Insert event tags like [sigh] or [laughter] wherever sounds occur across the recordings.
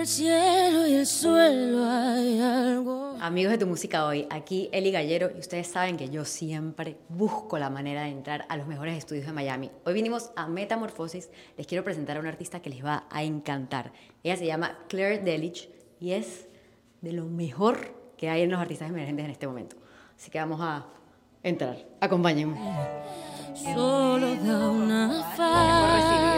Entre el cielo y el suelo hay algo. Amigos de tu música hoy, aquí Eli Gallero y ustedes saben que yo siempre busco la manera de entrar a los mejores estudios de Miami. Hoy vinimos a Metamorfosis, les quiero presentar a una artista que les va a encantar. Ella se llama Claire Delich y es de lo mejor que hay en los artistas emergentes en este momento. Así que vamos a entrar. Acompáñenme. Solo da una faz.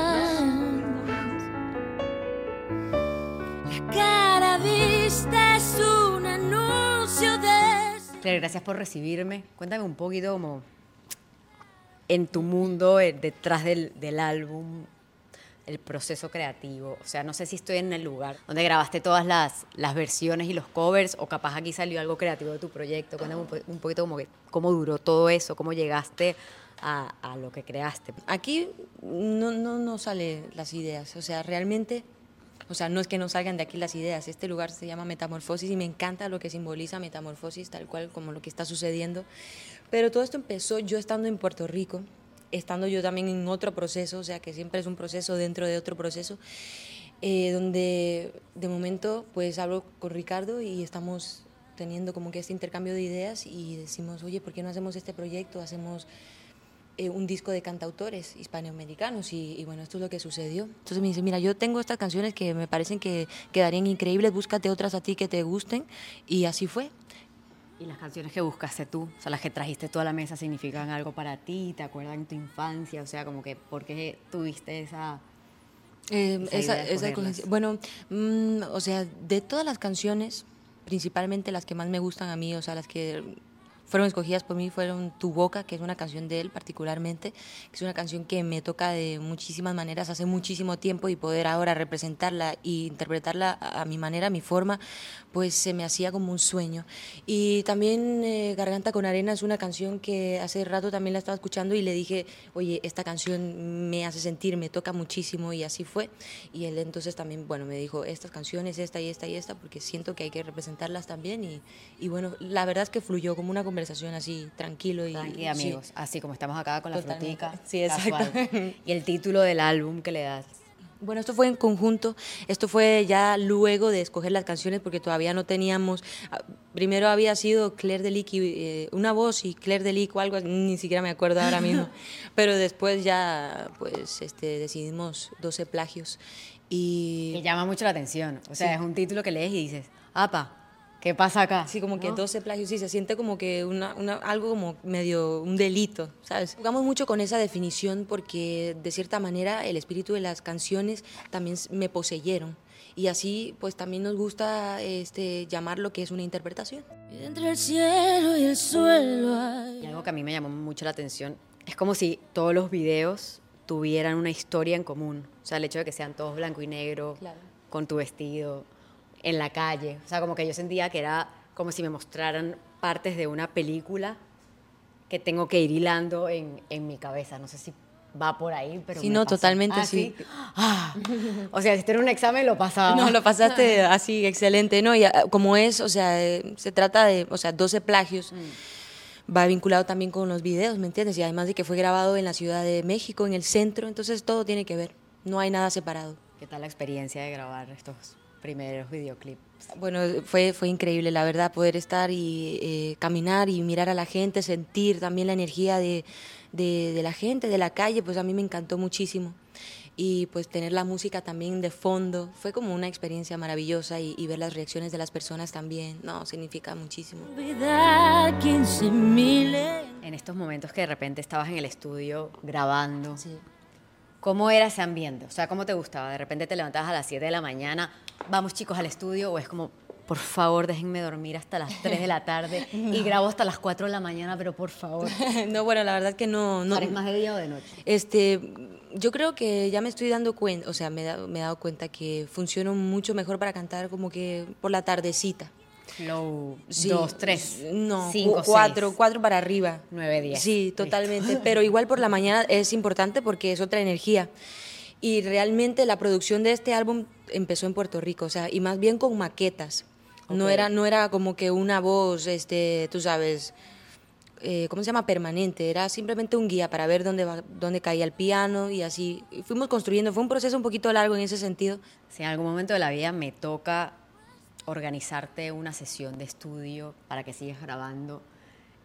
Gracias por recibirme. Cuéntame un poquito como en tu mundo, eh, detrás del, del álbum, el proceso creativo. O sea, no sé si estoy en el lugar donde grabaste todas las, las versiones y los covers o capaz aquí salió algo creativo de tu proyecto. Cuéntame un, po- un poquito como cómo duró todo eso, cómo llegaste a, lo que creaste. Aquí no, no, no sale las ideas, o sea, realmente, o sea, no es que no salgan de aquí las ideas, este lugar se llama Metamorfosis y me encanta lo que simboliza Metamorfosis, tal cual como lo que está sucediendo, pero todo esto empezó yo estando en Puerto Rico, estando yo también en otro proceso, o sea, que siempre es un proceso dentro de otro proceso, eh, donde de momento pues hablo con Ricardo y estamos teniendo como que este intercambio de ideas y decimos, oye, ¿por qué no hacemos este proyecto? Hacemos eh, un disco de cantautores hispanoamericanos y, y bueno, esto es lo que sucedió. Entonces me dice, mira, yo tengo estas canciones que me parecen que quedarían increíbles, búscate otras a ti que te gusten y así fue. Y las canciones que buscaste tú, o sea, las que trajiste tú a la mesa, significan algo para ti, te acuerdan tu infancia, o sea, como que, ¿por qué tuviste esa...? Eh, Esa bueno, mm, o sea, de todas las canciones, principalmente las que más me gustan a mí, o sea, las que fueron escogidas por mí fueron Tu Boca, que es una canción de él particularmente, que es una canción que me toca de muchísimas maneras hace muchísimo tiempo y poder ahora representarla e interpretarla a mi manera, a mi forma, pues se me hacía como un sueño. Y también eh, Garganta con Arena es una canción que hace rato también la estaba escuchando y le dije, oye, esta canción me hace sentir, me toca muchísimo y así fue. Y él entonces también, bueno, me dijo, estas canciones, esta y esta y esta, porque siento que hay que representarlas también. Y, y bueno, la verdad es que fluyó como una conversación así, tranquilo y... Tranqui, sí. amigos, así como estamos acá con la Totalmente. frutica. Sí, exacto. [laughs] Y el título del álbum que le das. Bueno, esto fue en conjunto, esto fue ya luego de escoger las canciones porque todavía no teníamos, ah, primero había sido Claire Delic y eh, una voz y Claire Delic o algo, ni siquiera me acuerdo ahora mismo, [laughs] pero después ya pues este, decidimos 12 plagios y... Que llama mucho la atención. O sea, Sí. es un título que lees y dices, apa, ¿qué pasa acá? Sí, como que ¿No? 12 plagios, sí, se siente como que una, una- algo como medio un delito, ¿sabes? Jugamos mucho con esa definición porque de cierta manera el espíritu de las canciones también me poseyeron y así pues también nos gusta este, llamar lo que es una interpretación. Entre el cielo y el suelo hay. Y algo que a mí me llamó mucho la atención es como si todos los videos tuvieran una historia en común. O sea, el hecho de que sean todos blanco y negro, Claro. con tu vestido, en la calle. O sea, como que yo sentía que era como si me mostraran partes de una película que tengo que ir hilando en, en mi cabeza. No sé si va por ahí, pero Sí, me no, totalmente, Ah, sí. Ah. O sea, si era un examen, lo pasaba. No, lo [laughs] pasaste así, excelente, ¿no? Y ah, como es, o sea, eh, se trata de, o sea, 12 plagios. Va vinculado también con los videos, ¿me entiendes? Y además de que fue grabado en la Ciudad de México, en el centro, entonces todo tiene que ver, no hay nada separado. ¿Qué tal la experiencia de grabar estos primeros videoclips? Bueno, fue, fue increíble, la verdad, poder estar y eh, caminar y mirar a la gente, sentir también la energía de, de, de la gente, de la calle, pues a mí me encantó muchísimo. Y pues tener la música también de fondo, fue como una experiencia maravillosa y, y ver las reacciones de las personas también, no, significa muchísimo. Olvidar 15 mil. En estos momentos que de repente estabas en el estudio grabando, Sí. ¿cómo era ese ambiente? O sea, ¿cómo te gustaba? De repente te levantabas a las 7 de la mañana, vamos chicos al estudio, o es como, por favor, déjenme dormir hasta las 3 de la tarde [laughs] y grabo hasta las 4 de la mañana, pero por favor. [laughs] no, bueno, la verdad que no... no ¿Eres más de día o de noche? Este, yo creo que ya me estoy dando cuenta, o sea, me he, dado, me he dado cuenta que funciono mucho mejor para cantar como que por la tardecita. Flow, Sí, 2, 3, No, 5, cu- cuatro, cuatro para arriba. 9, 10. Sí, totalmente. [laughs] Pero igual por la mañana es importante porque es otra energía. Y realmente la producción de este álbum empezó en Puerto Rico, o sea, y más bien con maquetas. No era, no era como que una voz, este, tú sabes, eh, ¿cómo se llama? Permanente, era simplemente un guía para ver dónde, va, dónde caía el piano y así. Y fuimos construyendo, fue un proceso un poquito largo en ese sentido. Si en algún momento de la vida me toca organizarte una sesión de estudio para que sigas grabando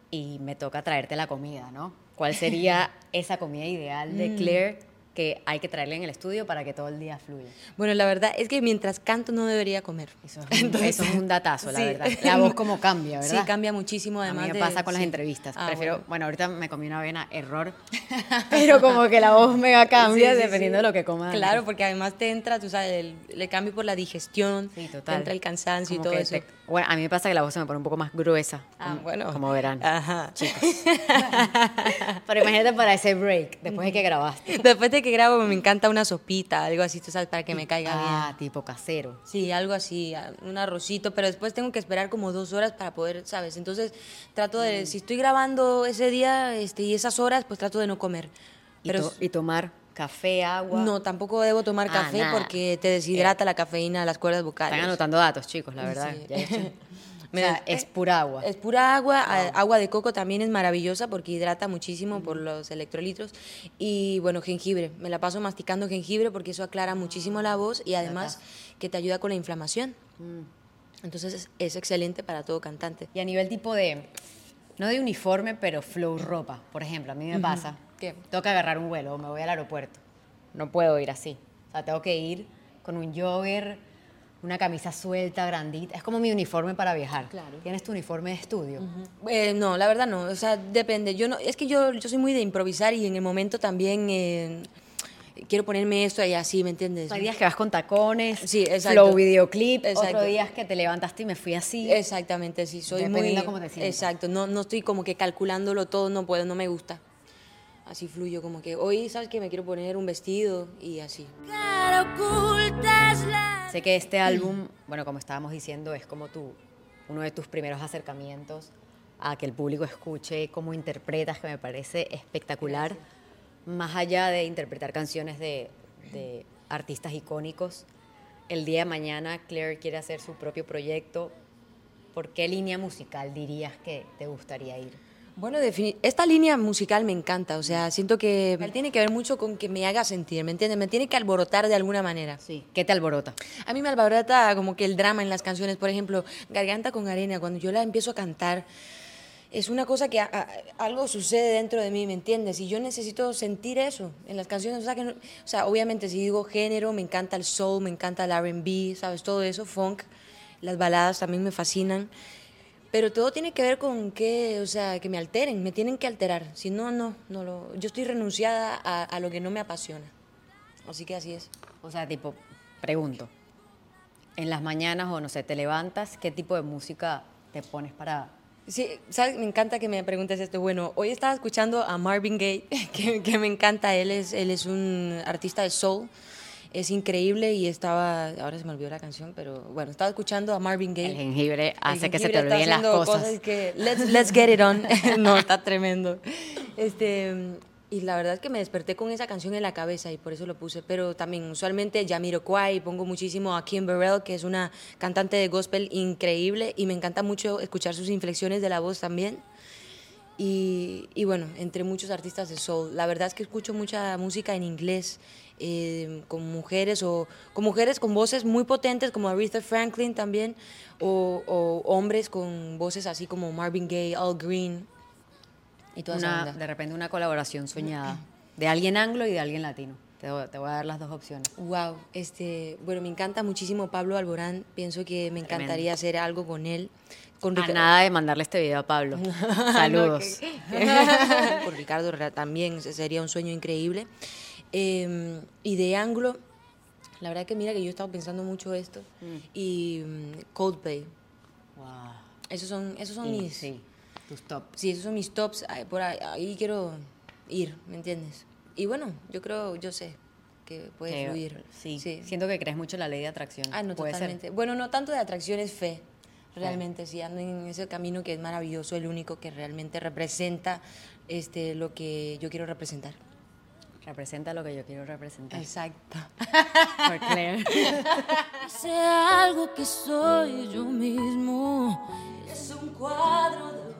y me toca traerte la comida, ¿no? ¿Cuál sería [laughs] esa comida ideal de Claire que hay que traerle en el estudio para que todo el día fluya? Bueno, la verdad es que mientras canto no debería comer. Eso es un, eso es un datazo, la Sí. verdad. La voz como cambia, ¿verdad? Sí, cambia muchísimo A además mí me de- pasa con las entrevistas. Ah, Prefiero, bueno. bueno. ahorita me comí una avena, error, [laughs] pero como que la voz mega cambia Sí, dependiendo de lo que coma. Claro, porque además te entra, tú sabes, el, le cambio por la digestión, Sí, te entra el cansancio y todo que eso. te- bueno, a mí me pasa que la voz se me pone un poco más gruesa. Ah, como, bueno. Como verán. Ajá. [laughs] Pero imagínate para ese break, después de que grabaste. Después de que grabo me encanta una sopita, algo así, tú sabes, para que me caiga Ah, bien. tipo casero. Sí, algo así, un arrocito, pero después tengo que esperar como dos horas para poder, ¿sabes? Entonces trato de, si estoy grabando ese día este, y esas horas, pues trato de no comer. Y, Pero to- y tomar café, agua. no, tampoco debo tomar Ah, café porque te deshidrata la cafeína, las cuerdas vocales. Están anotando datos, chicos, la verdad. Sí. Ya he hecho- [laughs] Me o sea, des- es pura agua. Es pura agua, agua de coco también es maravillosa porque hidrata muchísimo por los electrolitos y bueno, jengibre, me la paso masticando jengibre porque eso aclara muchísimo la voz y además que te ayuda con la inflamación. Entonces es, es excelente para todo cantante. Y a nivel tipo de, no de uniforme, pero flow ropa. Por ejemplo, a mí me pasa ¿Qué? tengo que agarrar un vuelo o me voy al aeropuerto. No puedo ir así. O sea, tengo que ir con un jogger, una camisa suelta, grandita. Es como mi uniforme para viajar. Claro. ¿Tienes tu uniforme de estudio? Eh, no, la verdad no, o sea, depende. Yo no, es que yo, yo soy muy de improvisar y en el momento también eh, quiero ponerme esto y así, ¿me entiendes? Hay días que vas con tacones, Sí, exacto. flow videoclip, Exacto. otros días que te levantaste y me fui así. Exactamente, sí, soy Dependiendo muy... cómo te sientas. Exacto, no, no estoy como que calculándolo todo, no puedo, no me gusta. Así fluyo, como que hoy, ¿sabes qué? Me quiero poner un vestido y así. Sé que este álbum, bueno, como estábamos diciendo, es como tu, uno de tus primeros acercamientos a que el público escuche cómo interpretas, que me parece espectacular. Más allá de interpretar canciones de, de artistas icónicos, el día de mañana Claire quiere hacer su propio proyecto. ¿Por qué línea musical dirías que te gustaría ir? Bueno, esta línea musical me encanta, o sea, siento que tiene que ver mucho con que me haga sentir, ¿me entiendes? Me tiene que alborotar de alguna manera. Sí. ¿Qué te alborota? A mí me alborota como que el drama en las canciones, por ejemplo, Garganta con Arena, cuando yo la empiezo a cantar, es una cosa que a- a- algo sucede dentro de mí, ¿me entiendes? Y yo necesito sentir eso en las canciones. O sea, que no- o sea, obviamente si digo género, me encanta el soul, me encanta el RB, ¿sabes? Todo eso, funk, las baladas también me fascinan. Pero todo tiene que ver con que, o sea, que me alteren, me tienen que alterar. Si no, no, no lo, yo estoy renunciada a, a lo que no me apasiona. Así que así es. O sea, tipo, pregunto, en las mañanas o no sé, te levantas, ¿qué tipo de música te pones para Sí, ¿sabes? Me encanta que me preguntes esto. Bueno, hoy estaba escuchando a Marvin Gaye, [laughs] que, que me encanta. Él es, él es un artista de soul. Es increíble y estaba, ahora se me olvidó la canción, pero bueno, estaba escuchando a Marvin Gaye. el jengibre El hace que se te jengibre olviden las haciendo cosas? que [laughs] let's, let's get it on. [laughs] no, está tremendo. Este, y la verdad es que me desperté con esa canción en la cabeza y por eso lo puse. Pero también usualmente Jamiroquai, pongo muchísimo a Kim Burrell, que es una cantante de gospel increíble y me encanta mucho escuchar sus inflexiones de la voz también. Y, y bueno, entre muchos artistas de soul. La verdad es que escucho mucha música en inglés, eh, con mujeres o con mujeres con voces muy potentes como Aretha Franklin también, o, o hombres con voces así como Marvin Gaye, Al Green y toda esa Una, onda. de repente una colaboración soñada de alguien anglo y de alguien latino. Te, voy- te voy a dar las dos opciones. Wow, este, bueno, me encanta muchísimo Pablo Alborán. Pienso que me encantaría hacer algo con él. Con A nada de mandarle este video a Pablo. [laughs] Saludos. con [laughs] Ricardo también sería un sueño increíble. Eh, y de Anglo, la verdad que mira que yo he estado pensando mucho esto. Y mm, Coldplay, Wow. esos son, esos son mis, sí, tus top. sí, esos son mis tops. Por ahí, ahí quiero ir, ¿me entiendes? Y bueno, yo creo, yo sé que puede Que- fluir. sí. siento que crees mucho en la ley de atracción. Ah, no, Puede ser. totalmente. Bueno, no tanto de atracción, es fe. Realmente, sí, ando en ese camino que es maravilloso, el único que realmente representa este, lo que yo quiero representar. Representa lo que yo quiero representar. Exacto. [laughs] Por Claire. [laughs] Sea algo que soy yo mismo. Es un cuadro de